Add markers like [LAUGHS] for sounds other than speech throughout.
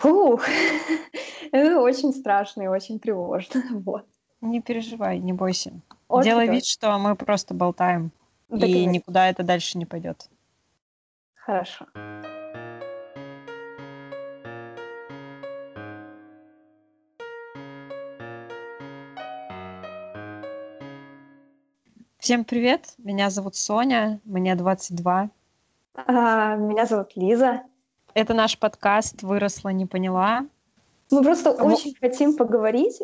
Фух, [LAUGHS] это очень страшно и очень тревожно. [LAUGHS] Вот. Не переживай, не бойся. Очень Делай вид, что мы просто болтаем, так и никуда это дальше не пойдет. Хорошо. Всем привет, меня зовут Соня, мне 22. А, меня зовут Лиза. Это наш подкаст «Выросла, не поняла». Мы просто Кому... очень хотим поговорить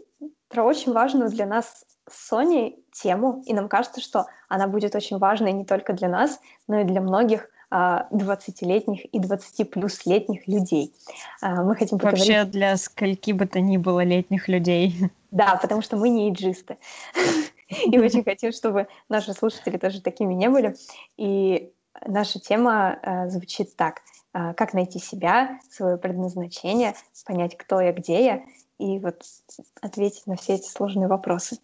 про очень важную для нас с Соней тему, и нам кажется, что она будет очень важной не только для нас, но и для многих 20-летних а, и 20 плюс летних людей. А, мы хотим поговорить... Вообще для скольки бы то ни было летних людей. Да, потому что мы не иджисты. [LAUGHS] И очень хотим, чтобы наши слушатели тоже такими не были. И наша тема э, звучит так. Э, как найти себя, свое предназначение, понять, кто я, где я, и вот ответить на все эти сложные вопросы.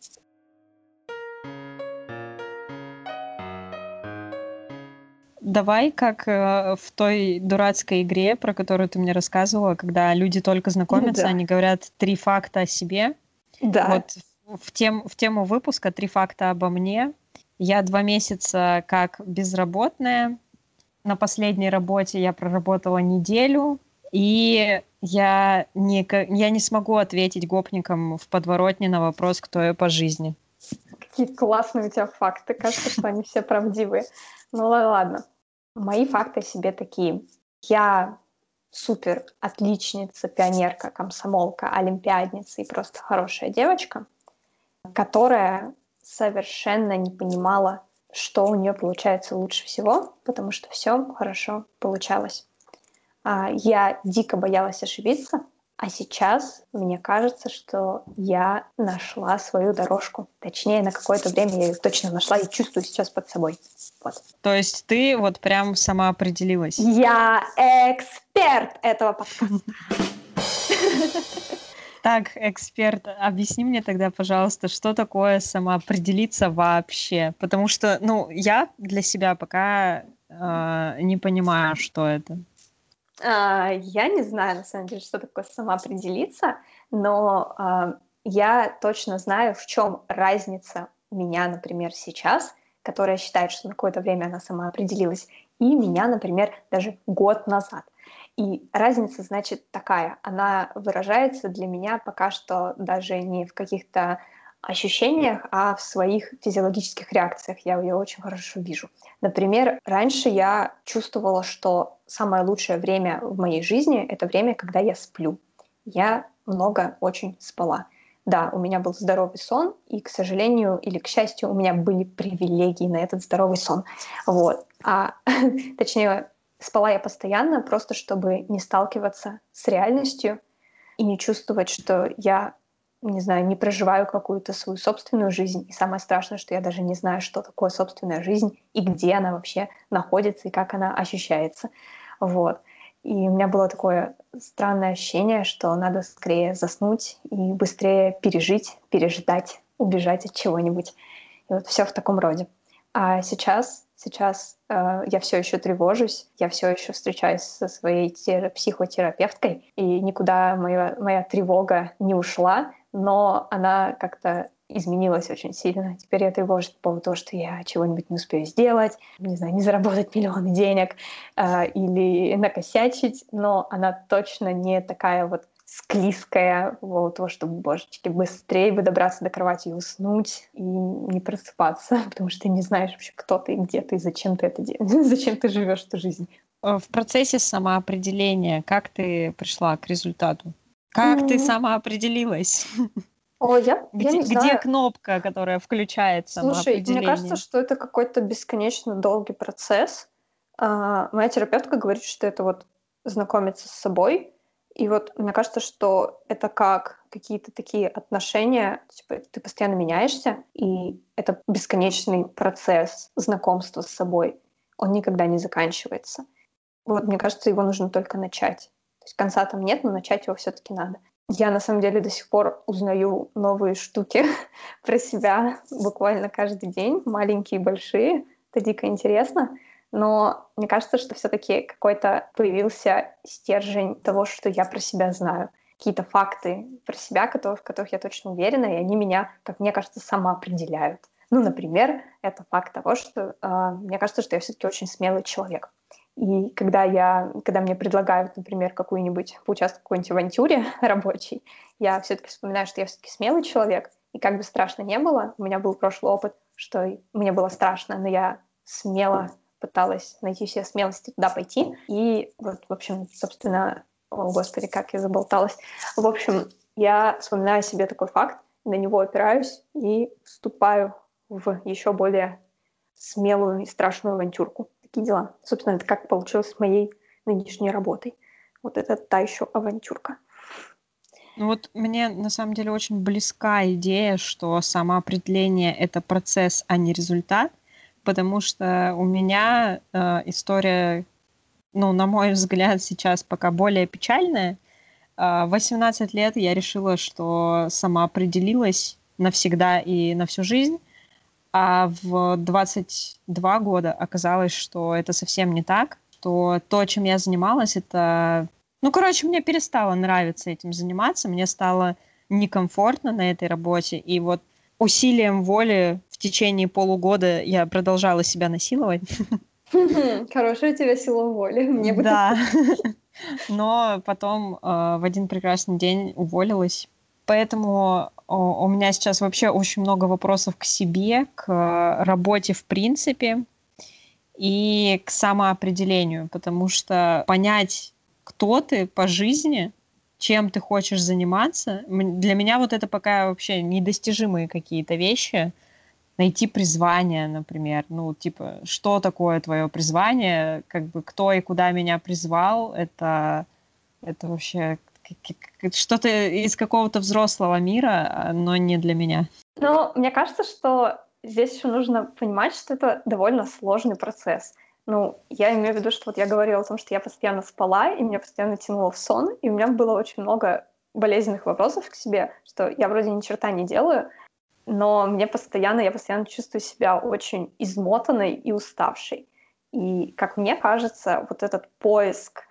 Давай, как э, в той дурацкой игре, про которую ты мне рассказывала, когда люди только знакомятся, да. они говорят три факта о себе. Да. Вот в, тем, в тему выпуска «Три факта обо мне». Я два месяца как безработная. На последней работе я проработала неделю, и я не, я не смогу ответить гопникам в подворотне на вопрос, кто я по жизни. Какие классные у тебя факты. Кажется, что они все правдивые. Ну ладно. Мои факты о себе такие. Я супер отличница, пионерка, комсомолка, олимпиадница и просто хорошая девочка которая совершенно не понимала, что у нее получается лучше всего, потому что все хорошо получалось. А, я дико боялась ошибиться, а сейчас мне кажется, что я нашла свою дорожку. Точнее, на какое-то время я ее точно нашла и чувствую сейчас под собой. Вот. То есть ты вот прям сама определилась? Я эксперт этого подкаста. [LAUGHS] Так, эксперт, объясни мне тогда, пожалуйста, что такое самоопределиться вообще? Потому что, ну, я для себя пока э, не понимаю, что это. А, я не знаю, на самом деле, что такое самоопределиться, но а, я точно знаю, в чем разница меня, например, сейчас, которая считает, что на какое-то время она самоопределилась, и меня, например, даже год назад. И разница, значит, такая. Она выражается для меня пока что даже не в каких-то ощущениях, а в своих физиологических реакциях. Я ее очень хорошо вижу. Например, раньше я чувствовала, что самое лучшее время в моей жизни — это время, когда я сплю. Я много очень спала. Да, у меня был здоровый сон, и, к сожалению или к счастью, у меня были привилегии на этот здоровый сон. Вот. А, [LAUGHS] точнее, Спала я постоянно, просто чтобы не сталкиваться с реальностью и не чувствовать, что я, не знаю, не проживаю какую-то свою собственную жизнь. И самое страшное, что я даже не знаю, что такое собственная жизнь и где она вообще находится и как она ощущается. Вот. И у меня было такое странное ощущение, что надо скорее заснуть и быстрее пережить, переждать, убежать от чего-нибудь. И вот все в таком роде. А сейчас Сейчас э, я все еще тревожусь, я все еще встречаюсь со своей тер- психотерапевткой, и никуда моя, моя тревога не ушла, но она как-то изменилась очень сильно. Теперь я тревожусь по поводу того, что я чего-нибудь не успею сделать, не знаю, не заработать [LAUGHS] миллионы денег э, или накосячить, но она точно не такая вот склизкая, вот того, чтобы, божечки, быстрее бы добраться до кровати и уснуть, и не просыпаться, [LAUGHS] потому что ты не знаешь вообще, кто ты, где ты, зачем ты это делаешь, [LAUGHS] зачем ты живешь эту жизнь. Э, в процессе самоопределения, как ты пришла к результату? Как mm-hmm. ты самоопределилась? О, я, где, я не где знаю. кнопка, которая включает самоопределение? Слушай, мне кажется, что это какой-то бесконечно долгий процесс. А, моя терапевтка говорит, что это вот знакомиться с собой, и вот мне кажется, что это как какие-то такие отношения, типа ты постоянно меняешься, и это бесконечный процесс знакомства с собой. Он никогда не заканчивается. Вот мне кажется, его нужно только начать. То есть конца там нет, но начать его все-таки надо. Я на самом деле до сих пор узнаю новые штуки [LAUGHS] про себя буквально каждый день, маленькие и большие. Это дико интересно. Но мне кажется, что все-таки какой-то появился стержень того, что я про себя знаю. Какие-то факты про себя, в которых я точно уверена, и они меня, как мне кажется, самоопределяют. Ну, например, это факт того, что э, мне кажется, что я все-таки очень смелый человек. И когда, я, когда мне предлагают, например, какую-нибудь поучаствовать в какой-нибудь авантюре [LAUGHS] рабочей, я все-таки вспоминаю, что я все-таки смелый человек, и как бы страшно не было, у меня был прошлый опыт, что мне было страшно, но я смело пыталась найти все смелости туда пойти. И вот, в общем, собственно, о, господи, как я заболталась. В общем, я вспоминаю себе такой факт, на него опираюсь и вступаю в еще более смелую и страшную авантюрку. Такие дела. Собственно, это как получилось с моей нынешней работой. Вот это та еще авантюрка. Ну вот мне на самом деле очень близка идея, что самоопределение — это процесс, а не результат, потому что у меня э, история, ну, на мой взгляд, сейчас пока более печальная. Э, в 18 лет я решила, что сама определилась навсегда и на всю жизнь, а в 22 года оказалось, что это совсем не так, что то, чем я занималась, это... Ну, короче, мне перестало нравиться этим заниматься, мне стало некомфортно на этой работе, и вот усилием воли в течение полугода я продолжала себя насиловать. Хорошая у тебя сила воли. Мне бы да. Но потом э, в один прекрасный день уволилась. Поэтому у меня сейчас вообще очень много вопросов к себе, к работе в принципе и к самоопределению, потому что понять, кто ты по жизни, чем ты хочешь заниматься. Для меня вот это пока вообще недостижимые какие-то вещи. Найти призвание, например. Ну, типа, что такое твое призвание? Как бы кто и куда меня призвал? Это, это вообще что-то из какого-то взрослого мира, но не для меня. Ну, мне кажется, что здесь еще нужно понимать, что это довольно сложный процесс. Ну, я имею в виду, что вот я говорила о том, что я постоянно спала, и меня постоянно тянуло в сон, и у меня было очень много болезненных вопросов к себе, что я вроде ни черта не делаю, но мне постоянно, я постоянно чувствую себя очень измотанной и уставшей. И, как мне кажется, вот этот поиск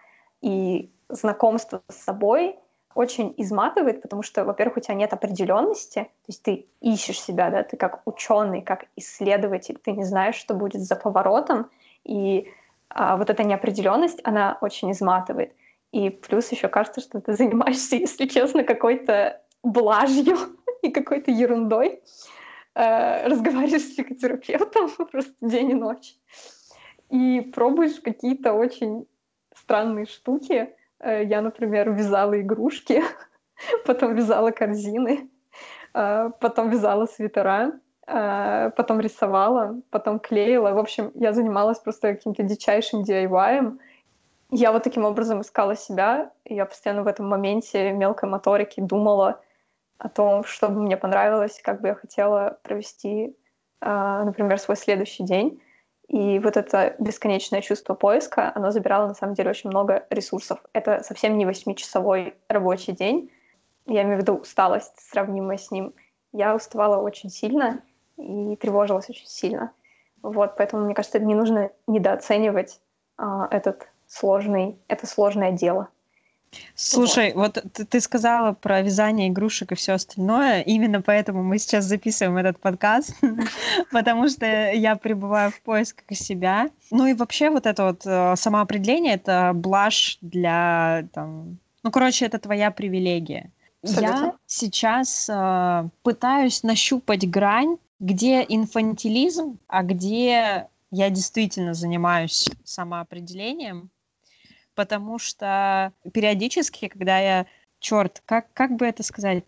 и знакомство с собой очень изматывает, потому что, во-первых, у тебя нет определенности, то есть ты ищешь себя, да, ты как ученый, как исследователь, ты не знаешь, что будет за поворотом, и а, вот эта неопределенность, она очень изматывает. И плюс еще кажется, что ты занимаешься, [LAUGHS] если честно, какой-то блажью [LAUGHS] и какой-то ерундой. Э, разговариваешь с психотерапевтом [LAUGHS] просто день и ночь. И пробуешь какие-то очень странные штуки. Э, я, например, вязала игрушки, потом вязала корзины, э, потом вязала свитера. Э, потом рисовала, потом клеила. В общем, я занималась просто каким-то дичайшим DIY. Я вот таким образом искала себя. Я постоянно в этом моменте мелкой моторики думала о том, что бы мне понравилось, как бы я хотела провести, э, например, свой следующий день. И вот это бесконечное чувство поиска, оно забирало на самом деле очень много ресурсов. Это совсем не восьмичасовой рабочий день. Я имею в виду усталость, сравнимая с ним. Я уставала очень сильно, и тревожилась очень сильно. Вот, поэтому, мне кажется, не нужно недооценивать а, этот сложный, это сложное дело. Слушай, вот, вот ты, ты сказала про вязание игрушек и все остальное. Именно поэтому мы сейчас записываем этот подкаст, [LAUGHS] потому что я пребываю в поисках себя. Ну и вообще вот это вот э, самоопределение это блажь для там. Ну, короче, это твоя привилегия. Абсолютно. Я сейчас э, пытаюсь нащупать грань где инфантилизм, а где я действительно занимаюсь самоопределением, потому что периодически, когда я, черт, как, как бы это сказать,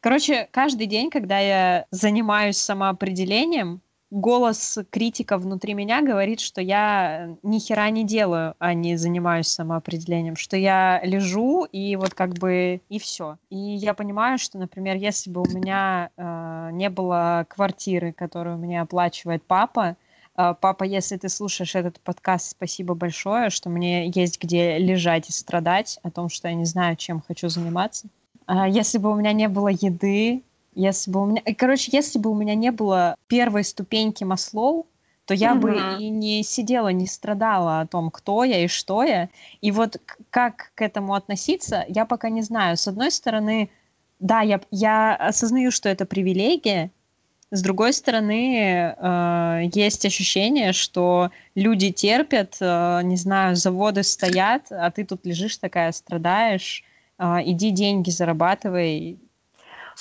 короче, каждый день, когда я занимаюсь самоопределением, голос критика внутри меня говорит, что я ни хера не делаю, а не занимаюсь самоопределением, что я лежу и вот как бы и все. И я понимаю, что, например, если бы у меня э, не было квартиры, которую мне оплачивает папа, э, папа, если ты слушаешь этот подкаст, спасибо большое, что мне есть где лежать и страдать о том, что я не знаю, чем хочу заниматься. Э, если бы у меня не было еды, если бы у меня... Короче, если бы у меня не было первой ступеньки Маслоу, то я угу. бы и не сидела, не страдала о том, кто я и что я. И вот как к этому относиться, я пока не знаю. С одной стороны, да, я, я осознаю, что это привилегия. С другой стороны, э, есть ощущение, что люди терпят, э, не знаю, заводы стоят, а ты тут лежишь такая, страдаешь. Э, иди деньги зарабатывай,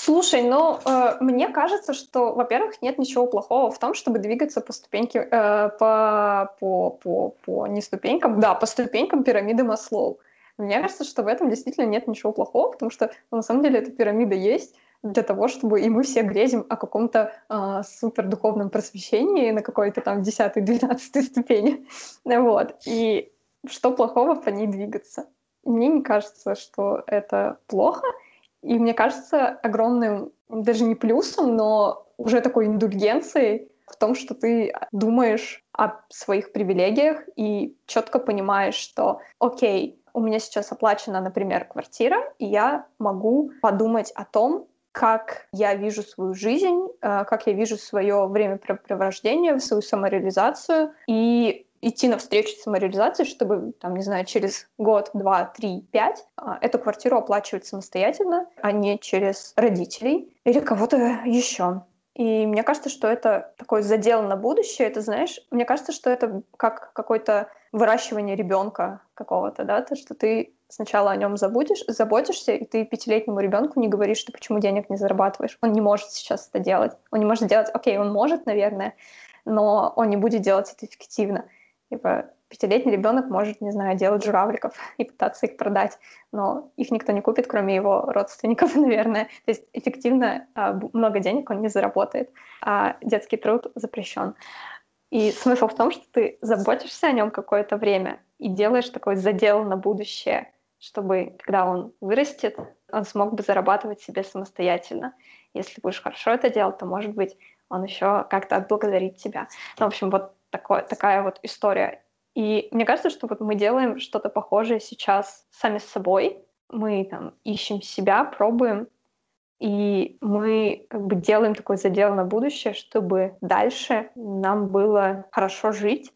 Слушай, ну, э, мне кажется, что, во-первых, нет ничего плохого в том, чтобы двигаться по ступеньке, э, по, по, по, по, не ступенькам, да, по ступенькам пирамиды Маслоу. Мне кажется, что в этом действительно нет ничего плохого, потому что, ну, на самом деле, эта пирамида есть для того, чтобы и мы все грезим о каком-то э, супердуховном просвещении на какой-то там 10-12 ступени. Вот. И что плохого по ней двигаться? Мне не кажется, что это плохо, и мне кажется, огромным, даже не плюсом, но уже такой индульгенцией в том, что ты думаешь о своих привилегиях и четко понимаешь, что, окей, у меня сейчас оплачена, например, квартира, и я могу подумать о том, как я вижу свою жизнь, э, как я вижу свое времяпрепровождение, свою самореализацию, и идти навстречу самореализации, чтобы, там, не знаю, через год, два, три, пять а, эту квартиру оплачивать самостоятельно, а не через родителей или кого-то еще. И мне кажется, что это такой задел на будущее. Это, знаешь, мне кажется, что это как какое-то выращивание ребенка какого-то, да, то, что ты сначала о нем забудешь, заботишься, и ты пятилетнему ребенку не говоришь, что почему денег не зарабатываешь. Он не может сейчас это делать. Он не может делать, окей, он может, наверное, но он не будет делать это эффективно. Типа, пятилетний ребенок может, не знаю, делать журавликов [LAUGHS] и пытаться их продать, но их никто не купит, кроме его родственников, [LAUGHS] наверное. То есть эффективно а, много денег он не заработает, а детский труд запрещен. И смысл в том, что ты заботишься о нем какое-то время и делаешь такой задел на будущее, чтобы, когда он вырастет, он смог бы зарабатывать себе самостоятельно. Если будешь хорошо это делать, то, может быть, он еще как-то отблагодарит тебя. Ну, в общем, вот такое, такая вот история. И мне кажется, что вот мы делаем что-то похожее сейчас сами с собой. Мы там ищем себя, пробуем, и мы как бы делаем такой задел на будущее, чтобы дальше нам было хорошо жить,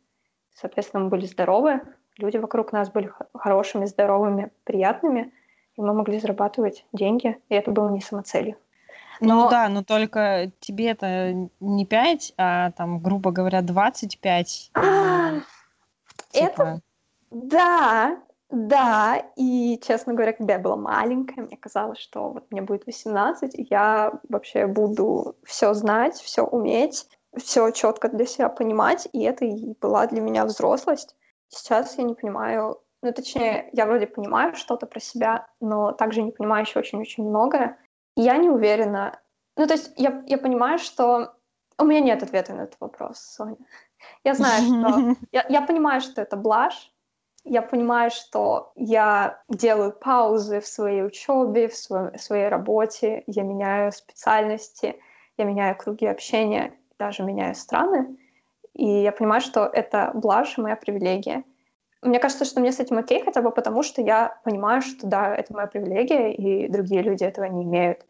соответственно, мы были здоровы, люди вокруг нас были хорошими, здоровыми, приятными, и мы могли зарабатывать деньги, и это было не самоцелью. Ну Но... Ну да, но только тебе это не 5, а там, грубо говоря, 25. [GASPS] Типа... Это... Да, да, и, честно говоря, когда я была маленькая, мне казалось, что вот мне будет 18, и я вообще буду все знать, все уметь, все четко для себя понимать, и это и была для меня взрослость. Сейчас я не понимаю, ну, точнее, я вроде понимаю что-то про себя, но также не понимаю еще очень-очень многое. Я не уверена. Ну, то есть я, я понимаю, что у меня нет ответа на этот вопрос, Соня. Я знаю, что... [LAUGHS] Я, я понимаю, что это блажь. Я понимаю, что я делаю паузы в своей учебе, в, своем, в своей работе. Я меняю специальности, я меняю круги общения, даже меняю страны. И я понимаю, что это блажь моя привилегия. Мне кажется, что мне с этим окей, хотя бы потому, что я понимаю, что да, это моя привилегия, и другие люди этого не имеют.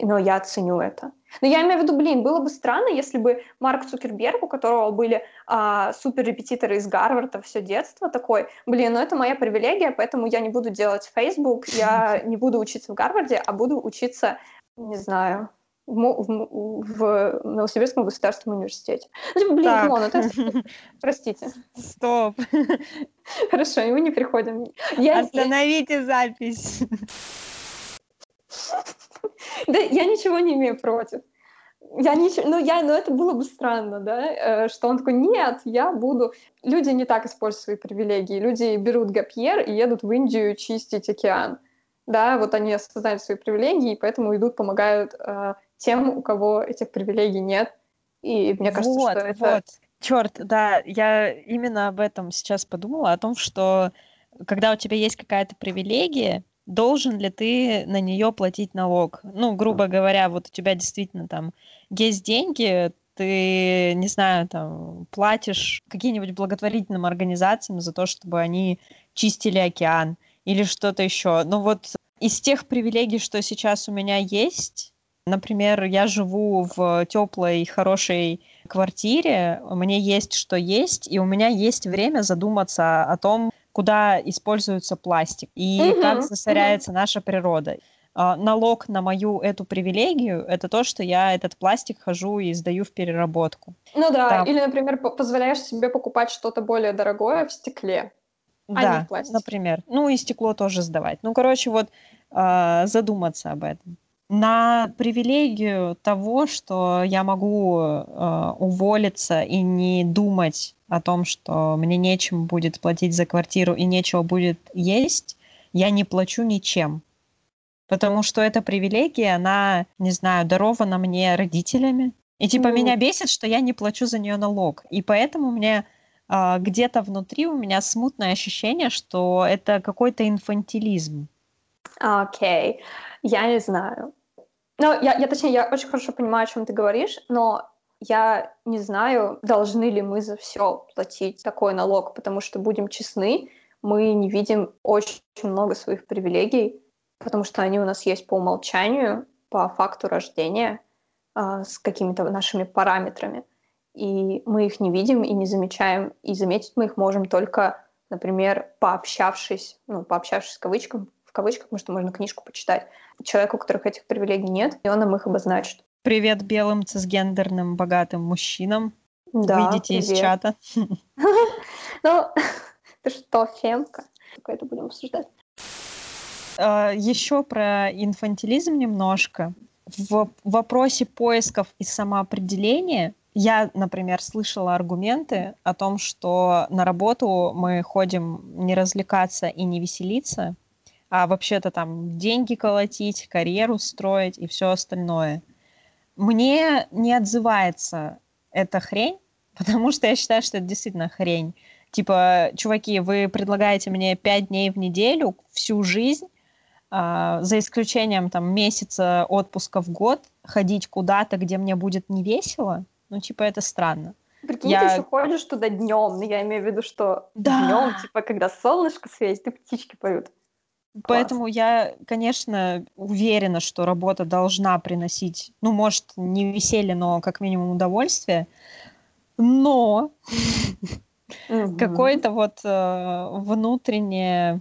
Но я ценю это. Но я имею в виду, блин, было бы странно, если бы Марк Цукерберг, у которого были а, супер-репетиторы из Гарварда все детство, такой, блин, ну это моя привилегия, поэтому я не буду делать Facebook, я [LAUGHS] не буду учиться в Гарварде, а буду учиться, не знаю, в, в, в Новосибирском государственном университете. Ну, типа, блин, так. это... [LAUGHS] Простите. Стоп. [LAUGHS] Хорошо, и мы не приходим. Я, Остановите я... запись. [LAUGHS] Да, я ничего не имею против. Я ничего, ну, я, ну, это было бы странно, да, э, что он такой, нет, я буду... Люди не так используют свои привилегии. Люди берут гапьер и едут в Индию чистить океан. Да, вот они осознают свои привилегии, и поэтому идут, помогают э, тем, у кого этих привилегий нет. И мне кажется, вот, что это... Вот. Черт, да, я именно об этом сейчас подумала, о том, что когда у тебя есть какая-то привилегия, должен ли ты на нее платить налог? Ну, грубо говоря, вот у тебя действительно там есть деньги, ты, не знаю, там, платишь каким-нибудь благотворительным организациям за то, чтобы они чистили океан или что-то еще. Но вот из тех привилегий, что сейчас у меня есть, Например, я живу в теплой, хорошей квартире, мне есть что есть, и у меня есть время задуматься о том, куда используется пластик и угу, как засоряется угу. наша природа. А, налог на мою эту привилегию – это то, что я этот пластик хожу и сдаю в переработку. Ну да, Там... или, например, позволяешь себе покупать что-то более дорогое в стекле, а да, не в пластике. например. Ну и стекло тоже сдавать. Ну, короче, вот э, задуматься об этом. На привилегию того, что я могу э, уволиться и не думать о том, что мне нечем будет платить за квартиру и нечего будет есть, я не плачу ничем. Потому что эта привилегия, она, не знаю, дарована мне родителями. И типа mm. меня бесит, что я не плачу за нее налог. И поэтому мне э, где-то внутри у меня смутное ощущение, что это какой-то инфантилизм. Окей, okay. я не знаю. Ну, я, я, точнее, я очень хорошо понимаю, о чем ты говоришь, но я не знаю, должны ли мы за все платить такой налог, потому что, будем честны, мы не видим очень много своих привилегий, потому что они у нас есть по умолчанию, по факту рождения, э, с какими-то нашими параметрами. И мы их не видим и не замечаем, и заметить мы их можем только, например, пообщавшись, ну, пообщавшись в кавычках, кавычках, потому что можно книжку почитать, человеку, у которых этих привилегий нет, и он нам их обозначит. Привет белым цисгендерным богатым мужчинам. Да, Выйдите привет. из чата. [LAUGHS] Ну, [LAUGHS] ты что, фемка? Только это будем обсуждать. А, Еще про инфантилизм немножко. В вопросе поисков и самоопределения я, например, слышала аргументы о том, что на работу мы ходим не развлекаться и не веселиться, а вообще-то там деньги колотить, карьеру строить и все остальное. Мне не отзывается эта хрень, [LAUGHS] потому что я считаю, что это действительно хрень. Типа, чуваки, вы предлагаете мне пять дней в неделю всю жизнь, э, за исключением там месяца отпуска в год, ходить куда-то, где мне будет не весело. Ну, типа, это странно. Прикинь, я... ты еще ходишь туда днем, но я имею в виду, что да. днем, типа, когда солнышко светит, и птички поют. Поэтому я, конечно, уверена, что работа должна приносить, ну, может, не веселье, но как минимум удовольствие. Но какое-то вот э, внутреннее,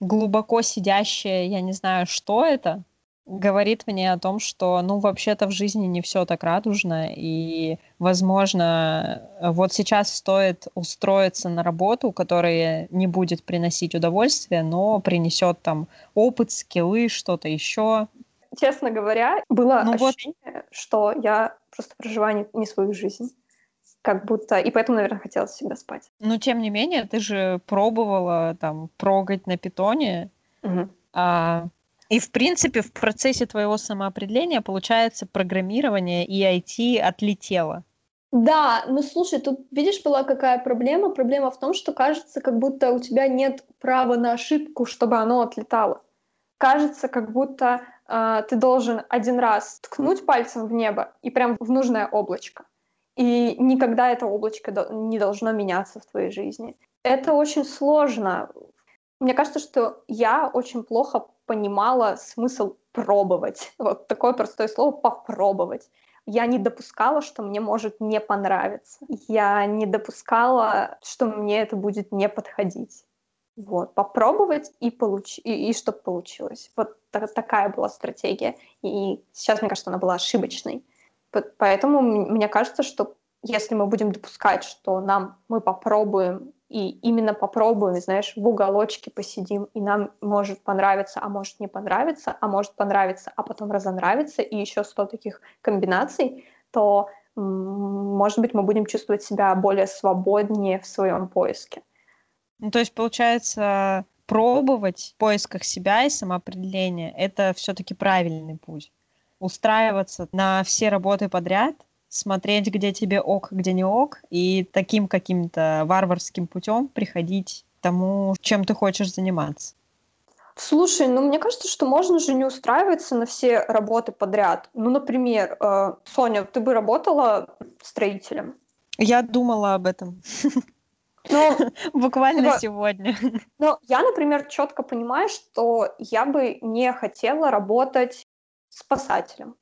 глубоко сидящее, я не знаю, что это, говорит мне о том, что, ну, вообще-то в жизни не все так радужно, и, возможно, вот сейчас стоит устроиться на работу, которая не будет приносить удовольствие, но принесет там опыт, скиллы, что-то еще. Честно говоря, было ну, ощущение, вот... что я просто проживаю не, не свою жизнь. Как будто... И поэтому, наверное, хотелось всегда спать. Но, тем не менее, ты же пробовала там прогать на питоне, угу. а и, в принципе, в процессе твоего самоопределения, получается, программирование и IT отлетело. Да, ну слушай, тут видишь, была какая проблема? Проблема в том, что кажется, как будто у тебя нет права на ошибку, чтобы оно отлетало. Кажется, как будто э, ты должен один раз ткнуть пальцем в небо и прям в нужное облачко. И никогда это облачко не должно меняться в твоей жизни. Это очень сложно. Мне кажется, что я очень плохо понимала смысл пробовать. Вот такое простое слово «попробовать». Я не допускала, что мне может не понравиться. Я не допускала, что мне это будет не подходить. Вот, попробовать и получить, и, и чтобы получилось. Вот та- такая была стратегия. И сейчас, мне кажется, она была ошибочной. Поэтому мне кажется, что если мы будем допускать, что нам мы попробуем и именно попробуем, знаешь, в уголочке посидим, и нам может понравиться, а может не понравиться, а может понравиться, а потом разонравиться, и еще сто таких комбинаций, то, может быть, мы будем чувствовать себя более свободнее в своем поиске. Ну, то есть, получается, пробовать в поисках себя и самоопределения — это все-таки правильный путь. Устраиваться на все работы подряд — смотреть, где тебе ок, где не ок, и таким каким-то варварским путем приходить к тому, чем ты хочешь заниматься. Слушай, ну мне кажется, что можно же не устраиваться на все работы подряд. Ну, например, э, Соня, ты бы работала строителем? Я думала об этом. Но, ну, [LAUGHS] Буквально типа, сегодня. [LAUGHS] Но я, например, четко понимаю, что я бы не хотела работать спасателем.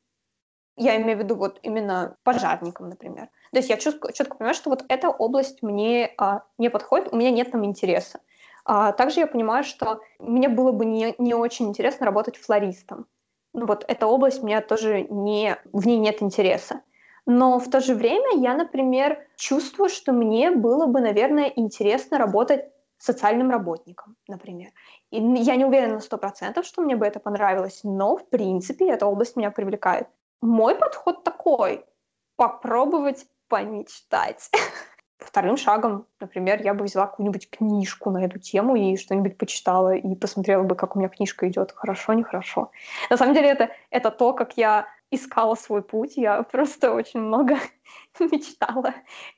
Я имею в виду вот именно пожарником, например. То есть я четко, четко понимаю, что вот эта область мне а, не подходит, у меня нет там интереса. А, также я понимаю, что мне было бы не, не очень интересно работать флористом. Ну, вот эта область мне тоже не, в ней нет интереса. Но в то же время я, например, чувствую, что мне было бы, наверное, интересно работать социальным работником, например. И я не уверена на сто процентов, что мне бы это понравилось, но, в принципе, эта область меня привлекает. Мой подход такой — попробовать помечтать. [LAUGHS] Вторым шагом, например, я бы взяла какую-нибудь книжку на эту тему и что-нибудь почитала, и посмотрела бы, как у меня книжка идет, хорошо, нехорошо. На самом деле это, это то, как я искала свой путь. Я [LAUGHS] просто очень много [LAUGHS] мечтала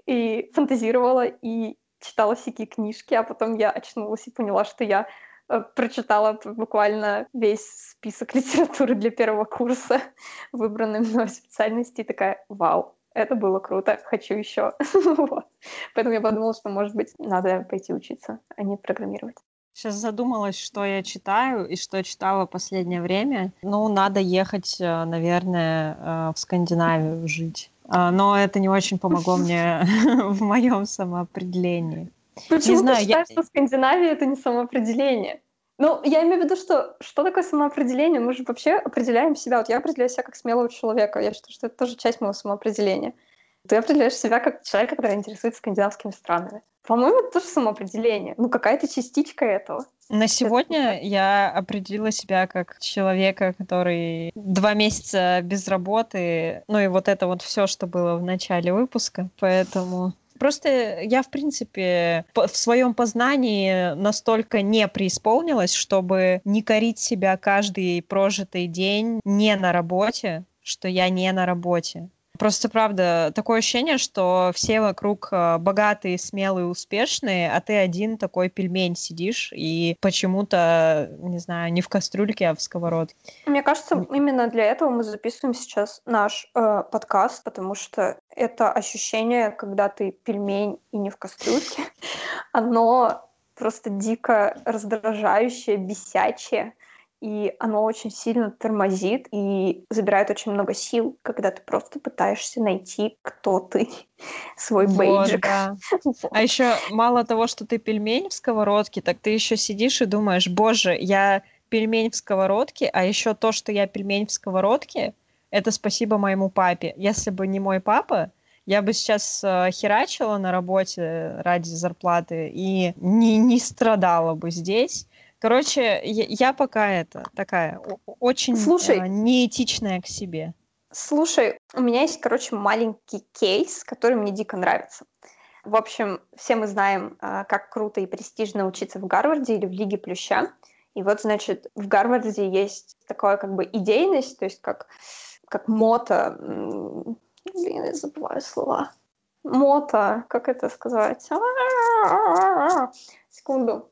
и фантазировала, и читала всякие книжки, а потом я очнулась и поняла, что я прочитала буквально весь список [LAUGHS] литературы для первого курса выбранной мной специальности, и такая, вау, это было круто, хочу еще. [LAUGHS] Поэтому я подумала, что, может быть, надо пойти учиться, а не программировать. Сейчас задумалась, что я читаю и что читала последнее время. Ну, надо ехать, э, наверное, э, в Скандинавию жить. А, но это не очень помогло мне [LAUGHS] в моем самоопределении. Почему не знаю, ты считаешь, я... что Скандинавия это не самоопределение? Ну, я имею в виду, что что такое самоопределение? Мы же вообще определяем себя. Вот я определяю себя как смелого человека. Я считаю, что это тоже часть моего самоопределения. Ты определяешь себя как человека, который интересуется скандинавскими странами. По-моему, это тоже самоопределение. Ну, какая-то частичка этого. На сегодня я определила себя как человека, который два месяца без работы, ну и вот это вот все, что было в начале выпуска, поэтому Просто я, в принципе, в своем познании настолько не преисполнилась, чтобы не корить себя каждый прожитый день не на работе, что я не на работе. Просто, правда, такое ощущение, что все вокруг э, богатые, смелые, успешные, а ты один такой пельмень сидишь и почему-то, не знаю, не в кастрюльке, а в сковородке. Мне кажется, именно для этого мы записываем сейчас наш э, подкаст, потому что это ощущение, когда ты пельмень и не в кастрюльке, [LAUGHS] оно просто дико раздражающее, бесячее и оно очень сильно тормозит и забирает очень много сил, когда ты просто пытаешься найти, кто ты, [LAUGHS] свой вот, бейджик. Да. [LAUGHS] А еще мало того, что ты пельмень в сковородке, так ты еще сидишь и думаешь, боже, я пельмень в сковородке, а еще то, что я пельмень в сковородке, это спасибо моему папе. Если бы не мой папа, я бы сейчас э, херачила на работе ради зарплаты и не, не страдала бы здесь. Короче, я, я пока это такая очень Слушай, э, неэтичная к себе. Слушай, у меня есть, короче, маленький кейс, который мне дико нравится. В общем, все мы знаем, э, как круто и престижно учиться в Гарварде или в Лиге Плюща. И вот, значит, в Гарварде есть такая как бы идейность, то есть как, как мото... Блин, я забываю слова. Мото, как это сказать? Секунду.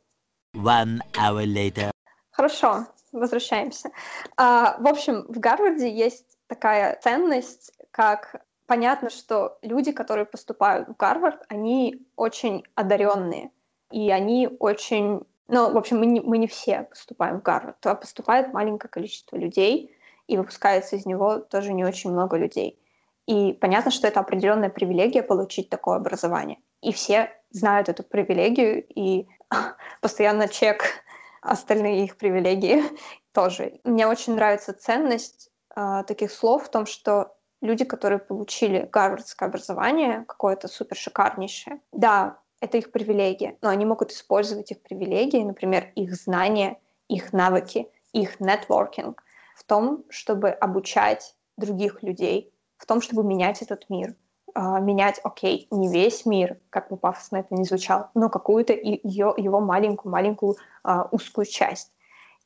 One hour later. Хорошо, возвращаемся. А, в общем, в Гарварде есть такая ценность, как понятно, что люди, которые поступают в Гарвард, они очень одаренные, и они очень... Ну, в общем, мы не, мы не все поступаем в Гарвард, то поступает маленькое количество людей, и выпускается из него тоже не очень много людей. И понятно, что это определенная привилегия получить такое образование. И все знают эту привилегию, и [LAUGHS] постоянно чек остальные их привилегии [LAUGHS] тоже. Мне очень нравится ценность э, таких слов в том, что люди, которые получили гарвардское образование, какое-то супер шикарнейшее, да, это их привилегия, но они могут использовать их привилегии, например, их знания, их навыки, их нетворкинг в том, чтобы обучать других людей, в том, чтобы менять этот мир, менять, окей, не весь мир, как бы пафосно это не звучало, но какую-то ее, его маленькую-маленькую а, узкую часть.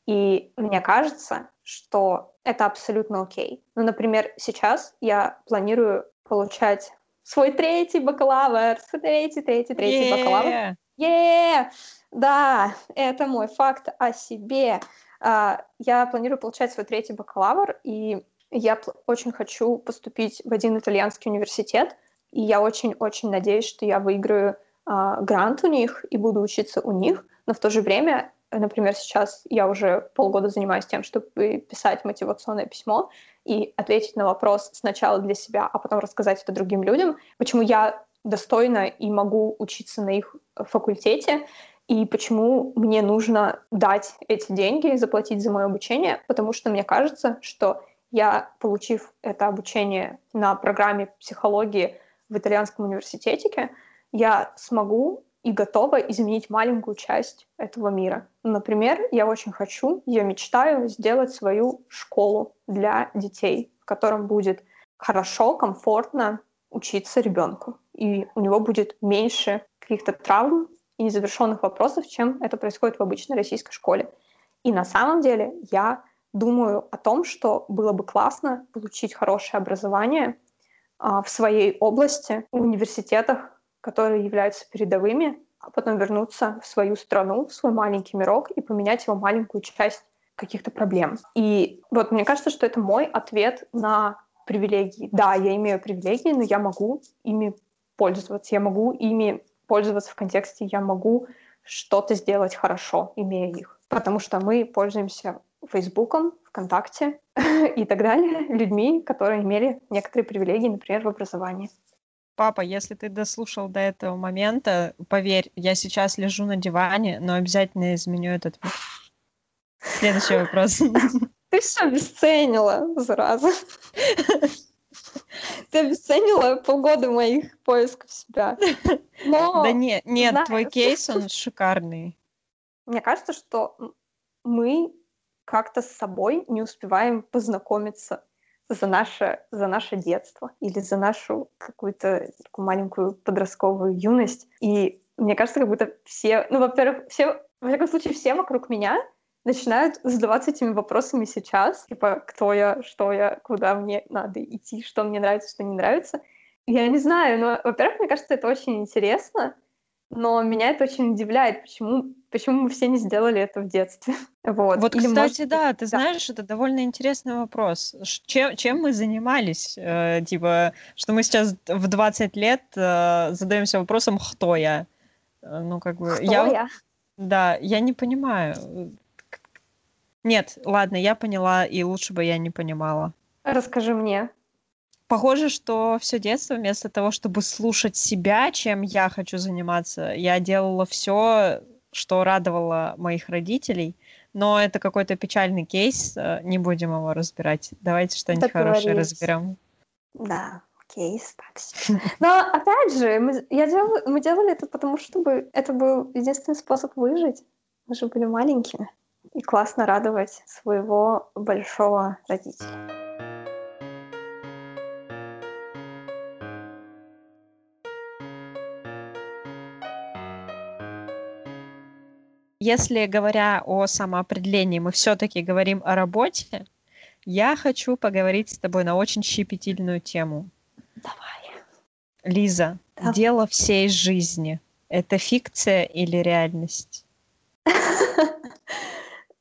И мне кажется, что это абсолютно окей. Ну, например, сейчас я планирую получать свой третий бакалавр, третий, третий, третий yeah. бакалавр. Yeah! Да, это мой факт о себе. Uh, я планирую получать свой третий бакалавр, и я очень хочу поступить в один итальянский университет, и я очень-очень надеюсь, что я выиграю э, грант у них и буду учиться у них, но в то же время например, сейчас я уже полгода занимаюсь тем, чтобы писать мотивационное письмо и ответить на вопрос сначала для себя, а потом рассказать это другим людям, почему я достойна и могу учиться на их факультете, и почему мне нужно дать эти деньги, заплатить за мое обучение, потому что мне кажется, что я, получив это обучение на программе психологии в итальянском университете, я смогу и готова изменить маленькую часть этого мира. Например, я очень хочу, я мечтаю сделать свою школу для детей, в котором будет хорошо, комфортно учиться ребенку. И у него будет меньше каких-то травм и незавершенных вопросов, чем это происходит в обычной российской школе. И на самом деле я думаю о том, что было бы классно получить хорошее образование а, в своей области, в университетах, которые являются передовыми, а потом вернуться в свою страну, в свой маленький мирок и поменять его маленькую часть каких-то проблем. И вот мне кажется, что это мой ответ на привилегии. Да, я имею привилегии, но я могу ими пользоваться, я могу ими пользоваться в контексте, я могу что-то сделать хорошо, имея их. Потому что мы пользуемся Фейсбуком, ВКонтакте [LAUGHS] и так далее, людьми, которые имели некоторые привилегии, например, в образовании. Папа, если ты дослушал до этого момента, поверь, я сейчас лежу на диване, но обязательно изменю этот Следующий вопрос. [LAUGHS] Ты все обесценила, зараза. [LAUGHS] Ты обесценила полгода моих поисков себя. Но, да нет, нет, знаешь, твой кейс, он шикарный. Мне кажется, что мы как-то с собой не успеваем познакомиться за наше, за наше детство или за нашу какую-то маленькую подростковую юность. И мне кажется, как будто все, ну, во-первых, все, во всяком случае, все вокруг меня начинают задаваться этими вопросами сейчас, типа, кто я, что я, куда мне надо идти, что мне нравится, что не нравится. Я не знаю, но, во-первых, мне кажется, это очень интересно, но меня это очень удивляет, почему, почему мы все не сделали это в детстве. [LAUGHS] Вот, вот Или кстати, может... да, ты да. знаешь, это довольно интересный вопрос. Чем, чем мы занимались? Э, типа, что мы сейчас в 20 лет э, задаемся вопросом, кто я? Э, ну, как бы... Кто я? я? Да, я не понимаю. Нет, ладно, я поняла, и лучше бы я не понимала. Расскажи мне. Похоже, что все детство вместо того, чтобы слушать себя, чем я хочу заниматься, я делала все, что радовало моих родителей. Но это какой-то печальный кейс, э, не будем его разбирать. Давайте что-нибудь хорошее разберем. Да, кейс так Но опять же, мы, я делала, мы делали это потому, чтобы это был единственный способ выжить. Мы же были маленькими. И классно радовать своего большого родителя. Если говоря о самоопределении, мы все-таки говорим о работе, я хочу поговорить с тобой на очень щепетильную тему. Давай. Лиза, да. дело всей жизни – это фикция или реальность? [LAUGHS]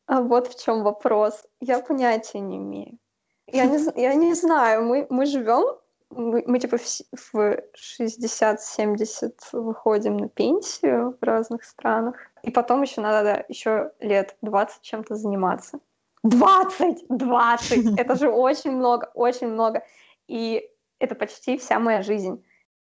А вот в чем вопрос. Я понятия не имею. Я не, я не знаю, мы, мы живем мы, мы типа в, в 60-70 выходим на пенсию в разных странах. И потом еще надо еще лет 20 чем-то заниматься. 20! 20! [LAUGHS] Это же очень много, очень много. И это почти вся моя жизнь.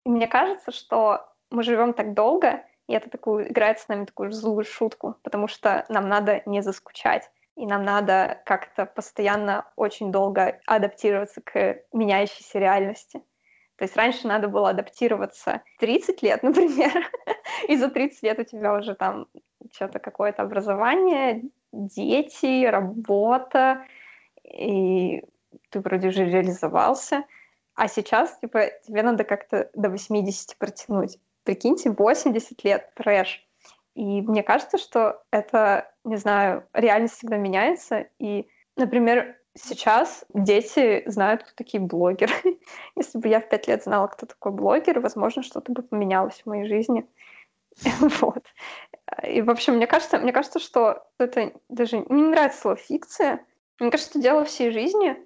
И мне кажется, что мы живем так долго, и это такую, играет с нами такую злую шутку, потому что нам надо не заскучать и нам надо как-то постоянно очень долго адаптироваться к меняющейся реальности. То есть раньше надо было адаптироваться 30 лет, [LAUGHS] например, и за 30 лет у тебя уже там что-то какое-то образование, дети, работа, и ты вроде уже реализовался. А сейчас, типа, тебе надо как-то до 80 протянуть. Прикиньте, 80 лет трэш. И мне кажется, что это, не знаю, реальность всегда меняется. И, например, сейчас дети знают, кто такие блогеры. [LAUGHS] Если бы я в пять лет знала, кто такой блогер, возможно, что-то бы поменялось в моей жизни. [LAUGHS] Вот. И, в общем, мне кажется, мне кажется, что это даже не нравится слово фикция. Мне кажется, это дело всей жизни,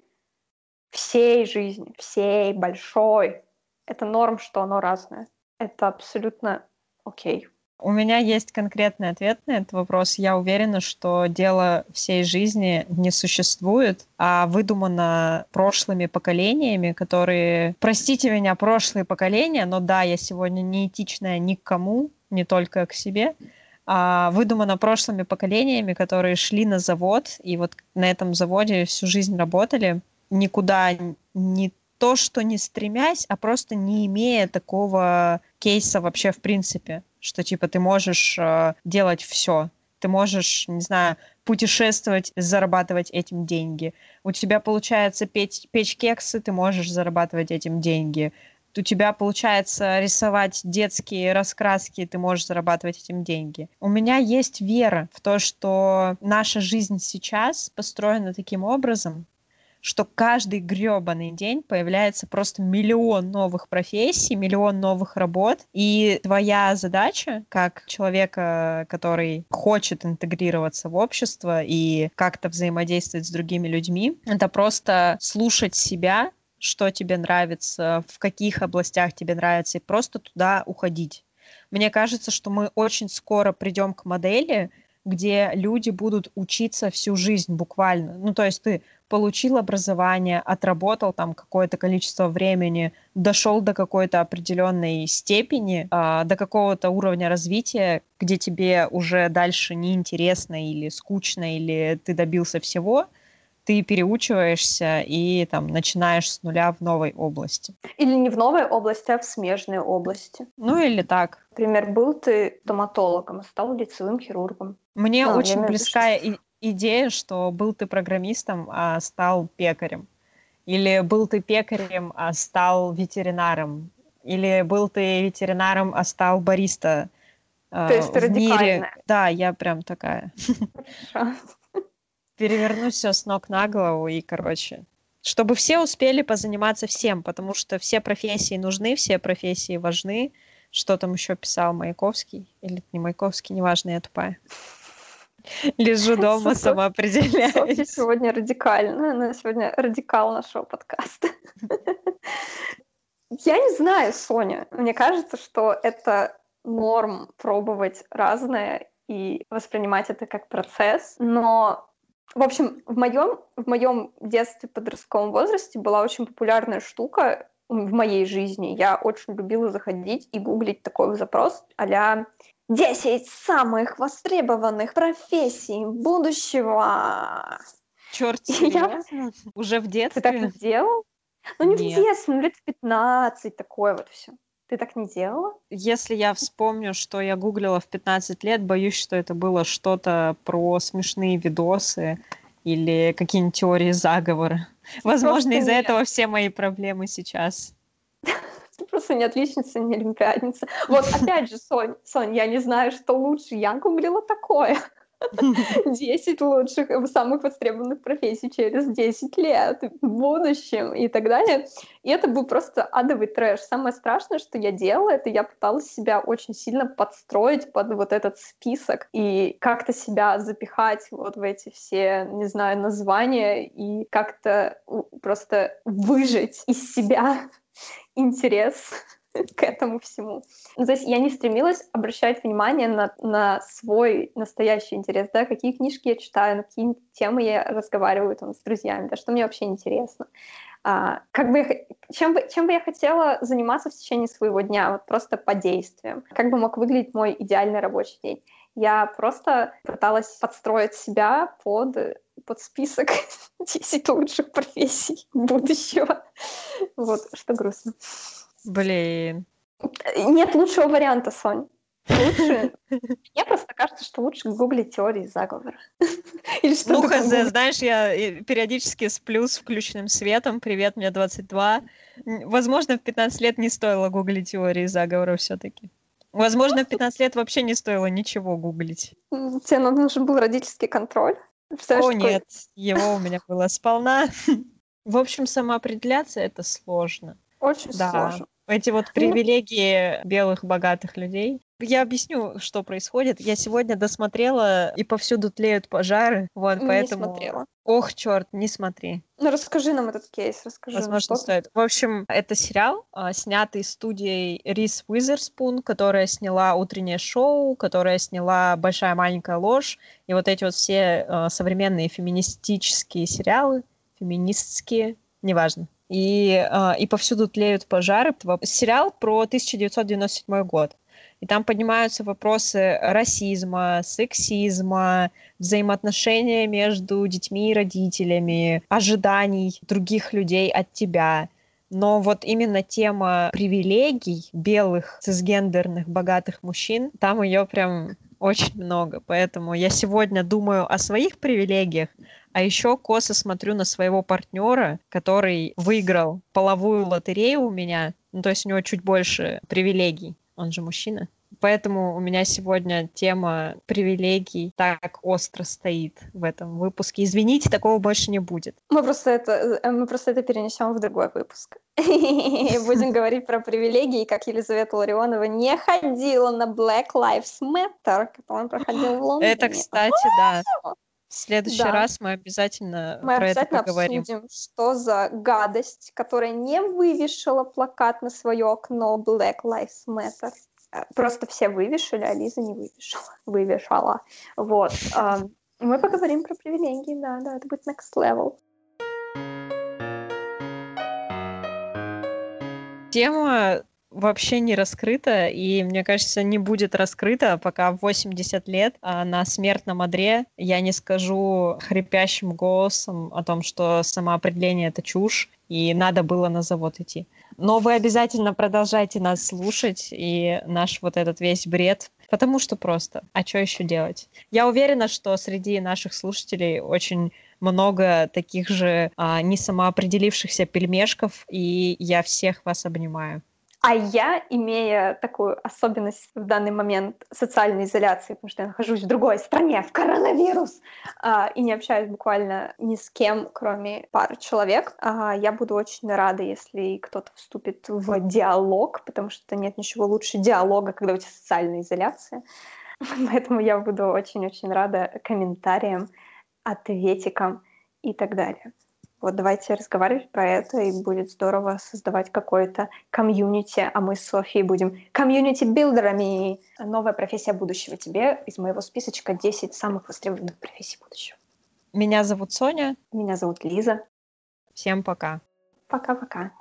всей жизни, всей большой. Это норм, что оно разное. Это абсолютно окей. У меня есть конкретный ответ на этот вопрос. Я уверена, что дело всей жизни не существует, а выдумано прошлыми поколениями, которые, простите меня, прошлые поколения, но да, я сегодня не этичная ни к кому, не только к себе, а выдумано прошлыми поколениями, которые шли на завод и вот на этом заводе всю жизнь работали, никуда не то, что не стремясь, а просто не имея такого кейса вообще в принципе что типа ты можешь э, делать все. Ты можешь, не знаю, путешествовать, зарабатывать этим деньги. У тебя получается печь, печь кексы, ты можешь зарабатывать этим деньги. У тебя получается рисовать детские раскраски, ты можешь зарабатывать этим деньги. У меня есть вера в то, что наша жизнь сейчас построена таким образом, что каждый гребаный день появляется просто миллион новых профессий, миллион новых работ, и твоя задача, как человека, который хочет интегрироваться в общество и как-то взаимодействовать с другими людьми, это просто слушать себя, что тебе нравится, в каких областях тебе нравится, и просто туда уходить. Мне кажется, что мы очень скоро придем к модели, где люди будут учиться всю жизнь буквально. Ну, то есть ты получил образование, отработал там какое-то количество времени, дошел до какой-то определенной степени, э, до какого-то уровня развития, где тебе уже дальше неинтересно или скучно, или ты добился всего, ты переучиваешься и там начинаешь с нуля в новой области. Или не в новой области, а в смежной области. Ну или так. Например, был ты стоматологом, а стал лицевым хирургом. Мне ну, очень близкая и идея, что был ты программистом, а стал пекарем. Или был ты пекарем, а стал ветеринаром. Или был ты ветеринаром, а стал бариста. Э, То есть ты в мире. Да, я прям такая. Переверну все с ног на голову и, короче, чтобы все успели позаниматься всем, потому что все профессии нужны, все профессии важны. Что там еще писал Маяковский? Или не Маяковский, неважно, я тупая. Лежу дома, самоопределяюсь. Сегодня радикально. Она сегодня радикал нашего подкаста. Я не знаю, Соня. Мне кажется, что это норм пробовать разное и воспринимать это как процесс. Но, в общем, в моем, в моем детстве, подростковом возрасте была очень популярная штука в моей жизни. Я очень любила заходить и гуглить такой запрос а 10 самых востребованных профессий будущего. Черт, я... уже в детстве? Ты так не делал? Ну, не Нет. в детстве, ну, лет 15, такое вот все. Ты так не делала? Если я вспомню, что я гуглила в 15 лет, боюсь, что это было что-то про смешные видосы или какие-нибудь теории заговора. Возможно, из-за этого все мои проблемы сейчас просто не отличница, не олимпиадница. Вот опять же, Сонь, Сонь, я не знаю, что лучше. Я гуглила такое. [LAUGHS] 10 лучших, самых востребованных профессий через 10 лет в будущем и так далее. И это был просто адовый трэш. Самое страшное, что я делала, это я пыталась себя очень сильно подстроить под вот этот список и как-то себя запихать вот в эти все, не знаю, названия и как-то просто выжить из себя интерес [LAUGHS] к этому всему. Ну, то есть я не стремилась обращать внимание на, на свой настоящий интерес, да, какие книжки я читаю, на какие темы я разговариваю там, с друзьями, да, что мне вообще интересно. А, как бы чем, бы, чем бы я хотела заниматься в течение своего дня, вот просто по действиям. Как бы мог выглядеть мой идеальный рабочий день. Я просто пыталась подстроить себя под, под список [LAUGHS] 10 лучших профессий будущего. Вот, что грустно. Блин. Нет лучшего варианта, Сонь. Лучше. [LAUGHS] Мне просто кажется, что лучше гуглить теории заговора. [LAUGHS] Или что ну, хз, знаешь, я периодически сплю с включенным светом. Привет, мне 22. Возможно, в 15 лет не стоило гуглить теории заговора все-таки. Возможно, в 15 лет вообще не стоило ничего гуглить. Тебе нужен был родительский контроль? О, нет, его у меня было сполна. [LAUGHS] В общем, самоопределяться — это сложно. Очень да. сложно. Эти вот ну привилегии белых богатых людей Я объясню, что происходит. Я сегодня досмотрела, и повсюду тлеют пожары. Вот, Не поэтому... смотрела. Ох, черт, не смотри. Ну, расскажи нам этот кейс, расскажи нам, Возможно, что стоит. В общем, это сериал, а, снятый студией Рис Уизерспун, которая сняла «Утреннее шоу», которая сняла «Большая маленькая ложь», и вот эти вот все а, современные феминистические сериалы, феминистские, неважно. И, а, и повсюду тлеют пожары. Сериал про 1997 год. И там поднимаются вопросы расизма, сексизма, взаимоотношения между детьми и родителями, ожиданий других людей от тебя. Но вот именно тема привилегий белых, цисгендерных, богатых мужчин, там ее прям очень много. Поэтому я сегодня думаю о своих привилегиях, а еще косо смотрю на своего партнера, который выиграл половую лотерею у меня. Ну, то есть у него чуть больше привилегий. Он же мужчина. Поэтому у меня сегодня тема привилегий так остро стоит в этом выпуске. Извините, такого больше не будет. Мы просто это, э, мы просто это перенесем в другой выпуск. [LAUGHS] Будем [LAUGHS] говорить про привилегии, как Елизавета Ларионова не ходила на Black Lives Matter, который он проходил в Лондоне. Это, кстати, да. [LAUGHS] В следующий да. раз мы обязательно мы про обязательно это поговорим. обсудим, что за гадость, которая не вывешила плакат на свое окно Black Lives Matter. Э, просто все вывешали, а Лиза не вывешала. [LAUGHS] Вывешала. Вот. Мы поговорим про привилегии, да, да, это будет next level. Тема вообще не раскрыта, и, мне кажется, не будет раскрыта, пока в 80 лет а на смертном одре я не скажу хрипящим голосом о том, что самоопределение — это чушь, и надо было на завод идти. Но вы обязательно продолжайте нас слушать и наш вот этот весь бред, потому что просто. А что еще делать? Я уверена, что среди наших слушателей очень много таких же а, не самоопределившихся пельмешков, и я всех вас обнимаю. А я, имея такую особенность в данный момент социальной изоляции, потому что я нахожусь в другой стране, в коронавирус, а, и не общаюсь буквально ни с кем, кроме пары человек, а, я буду очень рада, если кто-то вступит в диалог, потому что нет ничего лучше диалога, когда у тебя социальная изоляция. [LAUGHS] Поэтому я буду очень-очень рада комментариям, ответикам и так далее. Вот давайте разговаривать про это, и будет здорово создавать какое-то community, а мы с Софией будем community-builder ами. Новая профессия будущего тебе из моего списочка 10 самых востребованных профессий будущего. Меня зовут Соня. Меня зовут Лиза. Всем пока. Пока-пока.